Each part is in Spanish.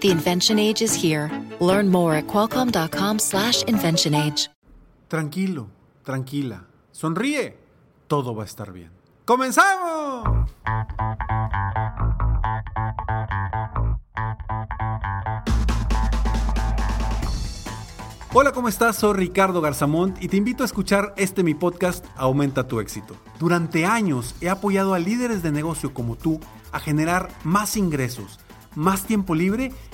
The invention age is here. Learn more at age. Tranquilo, tranquila. Sonríe. Todo va a estar bien. ¡Comenzamos! Hola, ¿cómo estás? Soy Ricardo Garzamont y te invito a escuchar este mi podcast Aumenta tu éxito. Durante años he apoyado a líderes de negocio como tú a generar más ingresos, más tiempo libre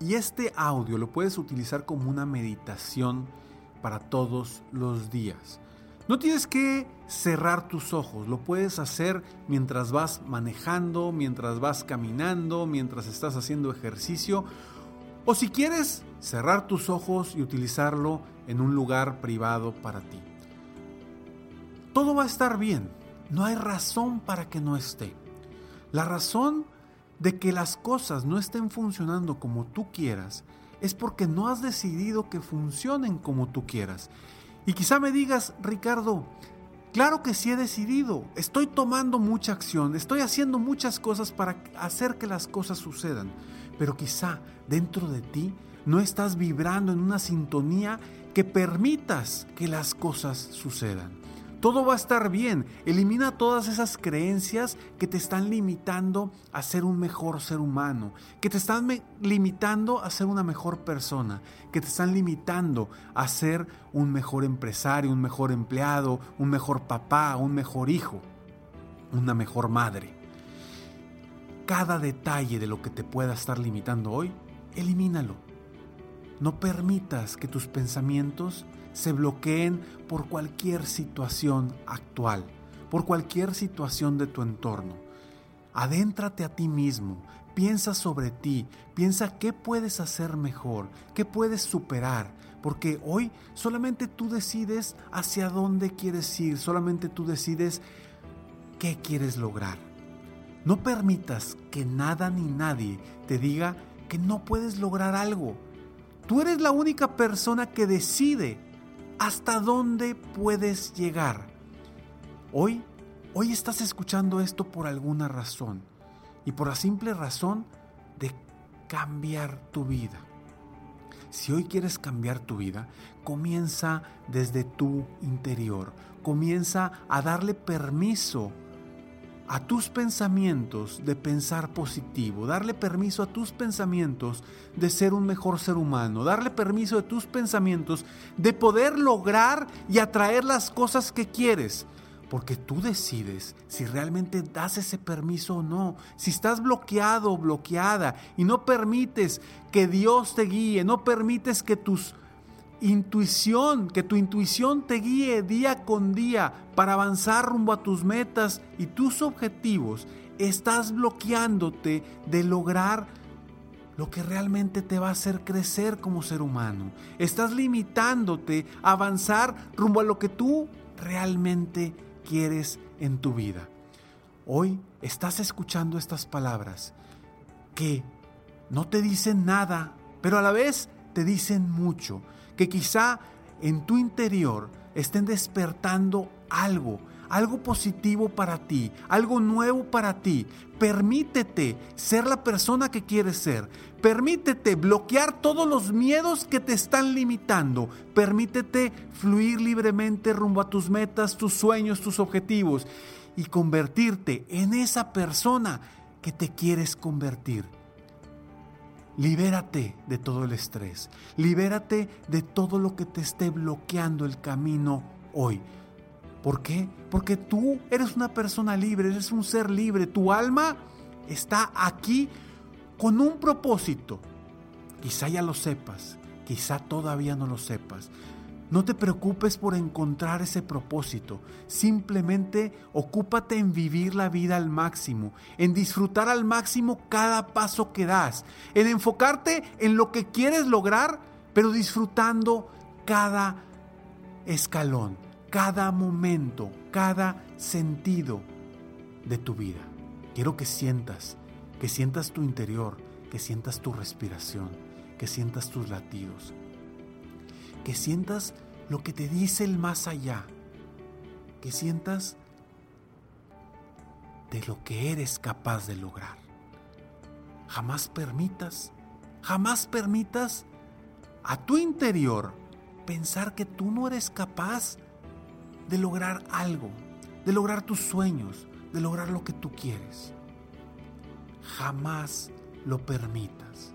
y este audio lo puedes utilizar como una meditación para todos los días. No tienes que cerrar tus ojos, lo puedes hacer mientras vas manejando, mientras vas caminando, mientras estás haciendo ejercicio o si quieres cerrar tus ojos y utilizarlo en un lugar privado para ti. Todo va a estar bien, no hay razón para que no esté. La razón de que las cosas no estén funcionando como tú quieras es porque no has decidido que funcionen como tú quieras. Y quizá me digas, Ricardo, claro que sí he decidido, estoy tomando mucha acción, estoy haciendo muchas cosas para hacer que las cosas sucedan, pero quizá dentro de ti no estás vibrando en una sintonía que permitas que las cosas sucedan. Todo va a estar bien. Elimina todas esas creencias que te están limitando a ser un mejor ser humano, que te están limitando a ser una mejor persona, que te están limitando a ser un mejor empresario, un mejor empleado, un mejor papá, un mejor hijo, una mejor madre. Cada detalle de lo que te pueda estar limitando hoy, elimínalo. No permitas que tus pensamientos se bloqueen por cualquier situación actual, por cualquier situación de tu entorno. Adéntrate a ti mismo, piensa sobre ti, piensa qué puedes hacer mejor, qué puedes superar, porque hoy solamente tú decides hacia dónde quieres ir, solamente tú decides qué quieres lograr. No permitas que nada ni nadie te diga que no puedes lograr algo. Tú eres la única persona que decide hasta dónde puedes llegar. Hoy, hoy estás escuchando esto por alguna razón y por la simple razón de cambiar tu vida. Si hoy quieres cambiar tu vida, comienza desde tu interior. Comienza a darle permiso a tus pensamientos de pensar positivo, darle permiso a tus pensamientos de ser un mejor ser humano, darle permiso a tus pensamientos de poder lograr y atraer las cosas que quieres. Porque tú decides si realmente das ese permiso o no. Si estás bloqueado o bloqueada y no permites que Dios te guíe, no permites que tus intuición, que tu intuición te guíe día con día para avanzar rumbo a tus metas y tus objetivos, estás bloqueándote de lograr lo que realmente te va a hacer crecer como ser humano. Estás limitándote a avanzar rumbo a lo que tú realmente quieres en tu vida. Hoy estás escuchando estas palabras que no te dicen nada, pero a la vez te dicen mucho que quizá en tu interior estén despertando algo, algo positivo para ti, algo nuevo para ti. Permítete ser la persona que quieres ser. Permítete bloquear todos los miedos que te están limitando. Permítete fluir libremente rumbo a tus metas, tus sueños, tus objetivos y convertirte en esa persona que te quieres convertir. Libérate de todo el estrés. Libérate de todo lo que te esté bloqueando el camino hoy. ¿Por qué? Porque tú eres una persona libre, eres un ser libre. Tu alma está aquí con un propósito. Quizá ya lo sepas, quizá todavía no lo sepas. No te preocupes por encontrar ese propósito. Simplemente ocúpate en vivir la vida al máximo, en disfrutar al máximo cada paso que das, en enfocarte en lo que quieres lograr, pero disfrutando cada escalón, cada momento, cada sentido de tu vida. Quiero que sientas, que sientas tu interior, que sientas tu respiración, que sientas tus latidos que sientas lo que te dice el más allá, que sientas de lo que eres capaz de lograr. Jamás permitas, jamás permitas a tu interior pensar que tú no eres capaz de lograr algo, de lograr tus sueños, de lograr lo que tú quieres. Jamás lo permitas.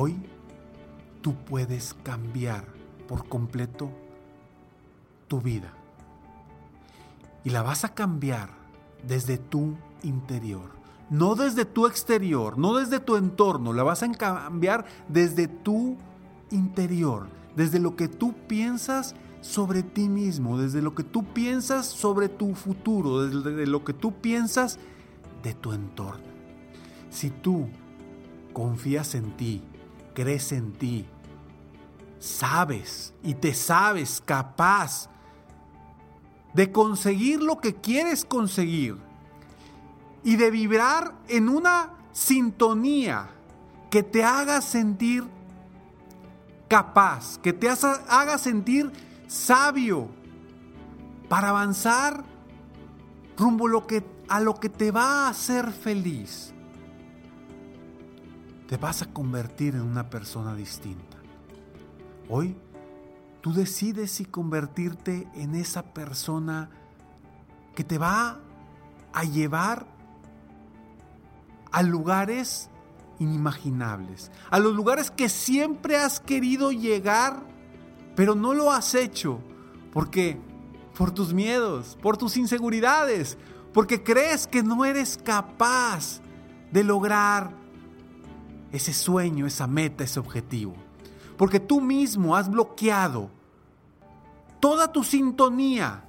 Hoy tú puedes cambiar por completo tu vida. Y la vas a cambiar desde tu interior. No desde tu exterior, no desde tu entorno. La vas a cambiar desde tu interior. Desde lo que tú piensas sobre ti mismo. Desde lo que tú piensas sobre tu futuro. Desde lo que tú piensas de tu entorno. Si tú confías en ti, crees en ti, sabes y te sabes capaz de conseguir lo que quieres conseguir y de vibrar en una sintonía que te haga sentir capaz, que te haga sentir sabio para avanzar rumbo a lo que, a lo que te va a hacer feliz te vas a convertir en una persona distinta. Hoy tú decides si convertirte en esa persona que te va a llevar a lugares inimaginables, a los lugares que siempre has querido llegar, pero no lo has hecho. ¿Por qué? Por tus miedos, por tus inseguridades, porque crees que no eres capaz de lograr ese sueño, esa meta, ese objetivo. Porque tú mismo has bloqueado toda tu sintonía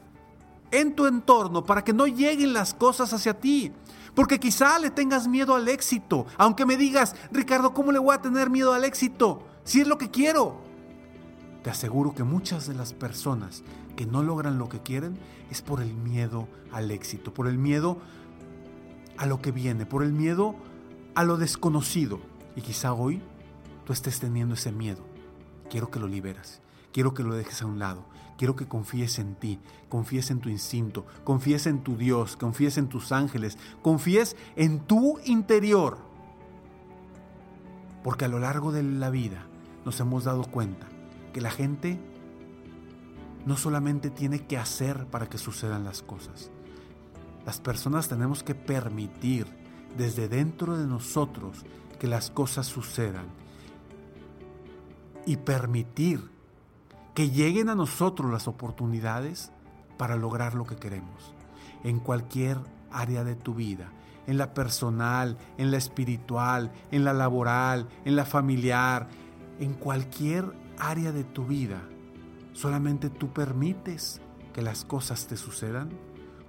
en tu entorno para que no lleguen las cosas hacia ti. Porque quizá le tengas miedo al éxito. Aunque me digas, Ricardo, ¿cómo le voy a tener miedo al éxito? Si es lo que quiero. Te aseguro que muchas de las personas que no logran lo que quieren es por el miedo al éxito, por el miedo a lo que viene, por el miedo a lo desconocido. Y quizá hoy tú estés teniendo ese miedo. Quiero que lo liberas. Quiero que lo dejes a un lado. Quiero que confíes en ti, confíes en tu instinto, confíes en tu Dios, confíes en tus ángeles, confíes en tu interior. Porque a lo largo de la vida nos hemos dado cuenta que la gente no solamente tiene que hacer para que sucedan las cosas. Las personas tenemos que permitir desde dentro de nosotros que las cosas sucedan y permitir que lleguen a nosotros las oportunidades para lograr lo que queremos en cualquier área de tu vida, en la personal, en la espiritual, en la laboral, en la familiar, en cualquier área de tu vida. ¿Solamente tú permites que las cosas te sucedan?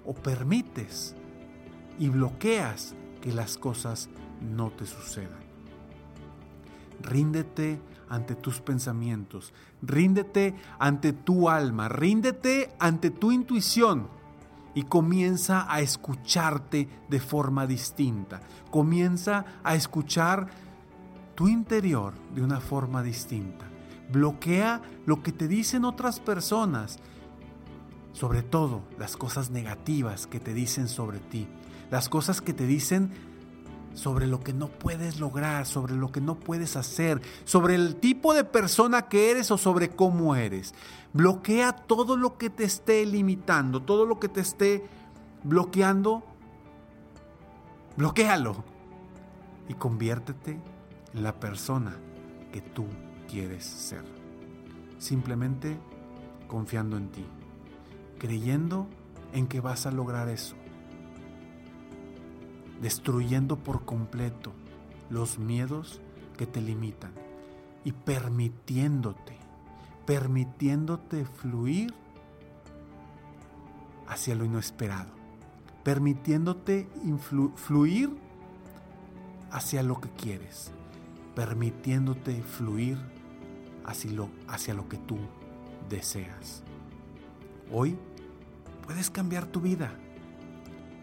¿O permites y bloqueas que las cosas no te sucedan? Ríndete ante tus pensamientos, ríndete ante tu alma, ríndete ante tu intuición y comienza a escucharte de forma distinta. Comienza a escuchar tu interior de una forma distinta. Bloquea lo que te dicen otras personas, sobre todo las cosas negativas que te dicen sobre ti, las cosas que te dicen sobre lo que no puedes lograr, sobre lo que no puedes hacer, sobre el tipo de persona que eres o sobre cómo eres. Bloquea todo lo que te esté limitando, todo lo que te esté bloqueando. Bloquéalo y conviértete en la persona que tú quieres ser. Simplemente confiando en ti, creyendo en que vas a lograr eso destruyendo por completo los miedos que te limitan y permitiéndote, permitiéndote fluir hacia lo inesperado, permitiéndote fluir hacia lo que quieres, permitiéndote fluir hacia lo, hacia lo que tú deseas. Hoy puedes cambiar tu vida,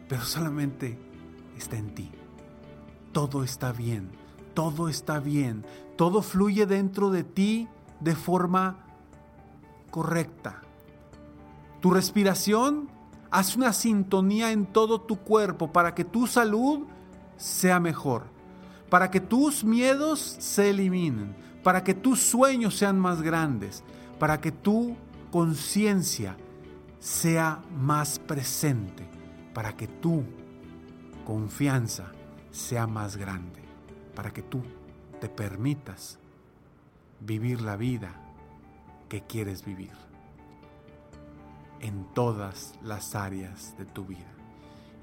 pero solamente está en ti. Todo está bien, todo está bien, todo fluye dentro de ti de forma correcta. Tu respiración hace una sintonía en todo tu cuerpo para que tu salud sea mejor, para que tus miedos se eliminen, para que tus sueños sean más grandes, para que tu conciencia sea más presente, para que tú confianza sea más grande, para que tú te permitas vivir la vida que quieres vivir en todas las áreas de tu vida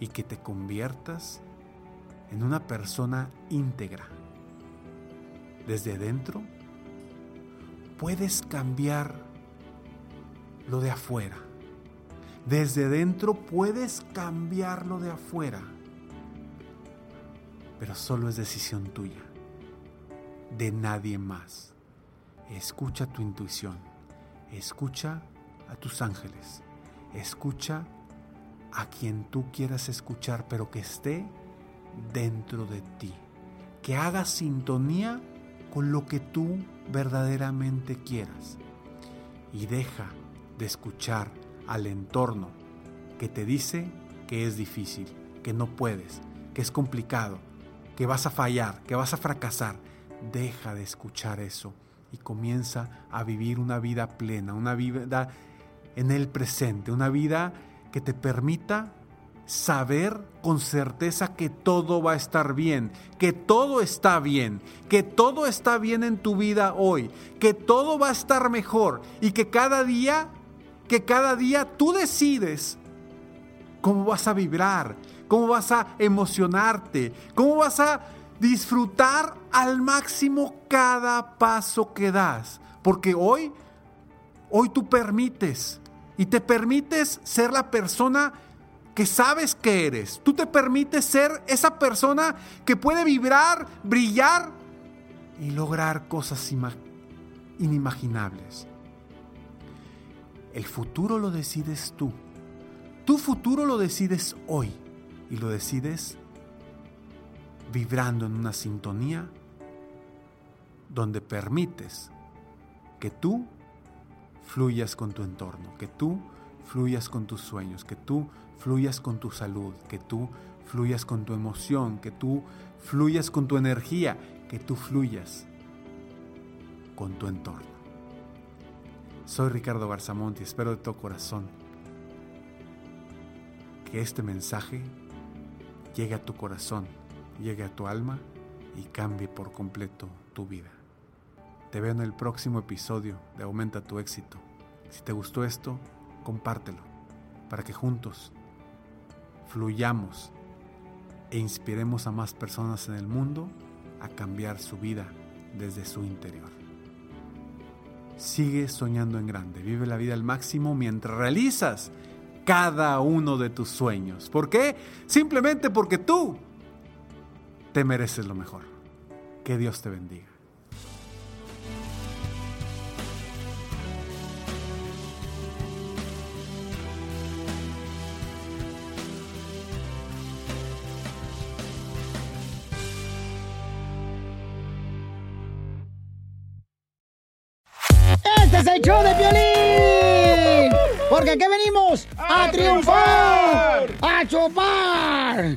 y que te conviertas en una persona íntegra. Desde dentro puedes cambiar lo de afuera. Desde dentro puedes cambiar lo de afuera pero solo es decisión tuya, de nadie más. Escucha tu intuición, escucha a tus ángeles, escucha a quien tú quieras escuchar, pero que esté dentro de ti, que haga sintonía con lo que tú verdaderamente quieras. Y deja de escuchar al entorno que te dice que es difícil, que no puedes, que es complicado, que vas a fallar, que vas a fracasar. Deja de escuchar eso y comienza a vivir una vida plena, una vida en el presente, una vida que te permita saber con certeza que todo va a estar bien, que todo está bien, que todo está bien en tu vida hoy, que todo va a estar mejor y que cada día, que cada día tú decides cómo vas a vibrar, cómo vas a emocionarte, cómo vas a disfrutar al máximo cada paso que das. Porque hoy, hoy tú permites y te permites ser la persona que sabes que eres. Tú te permites ser esa persona que puede vibrar, brillar y lograr cosas inimaginables. El futuro lo decides tú. Tu futuro lo decides hoy y lo decides vibrando en una sintonía donde permites que tú fluyas con tu entorno, que tú fluyas con tus sueños, que tú fluyas con tu salud, que tú fluyas con tu emoción, que tú fluyas con tu energía, que tú fluyas con tu entorno. Soy Ricardo Garzamont y espero de todo corazón que este mensaje llegue a tu corazón, llegue a tu alma y cambie por completo tu vida. Te veo en el próximo episodio de Aumenta tu éxito. Si te gustó esto, compártelo para que juntos fluyamos e inspiremos a más personas en el mundo a cambiar su vida desde su interior. sigue soñando en grande, vive la vida al máximo mientras realizas cada uno de tus sueños. ¿Por qué? Simplemente porque tú te mereces lo mejor. Que Dios te bendiga. Este es el show de violín. Porque aquí venimos a, triunfar, a chupar.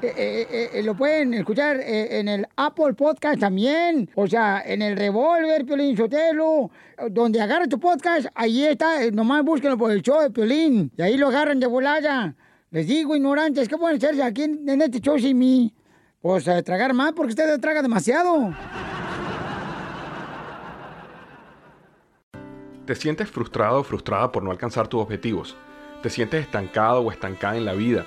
Eh, eh, eh, lo pueden escuchar en el Apple Podcast también. O sea, en el Revolver, Piolín Sotelo. Donde agarra tu podcast, ahí está. Nomás búsquenlo por el show de Piolín. Y ahí lo agarran de volada. Les digo, ignorantes, ¿qué pueden hacerse aquí en, este show sin mí? Pues tragar más porque ustedes tragan demasiado. ¿Te sientes frustrado o frustrada por no alcanzar tus objetivos? ¿Te sientes estancado o estancada en la vida?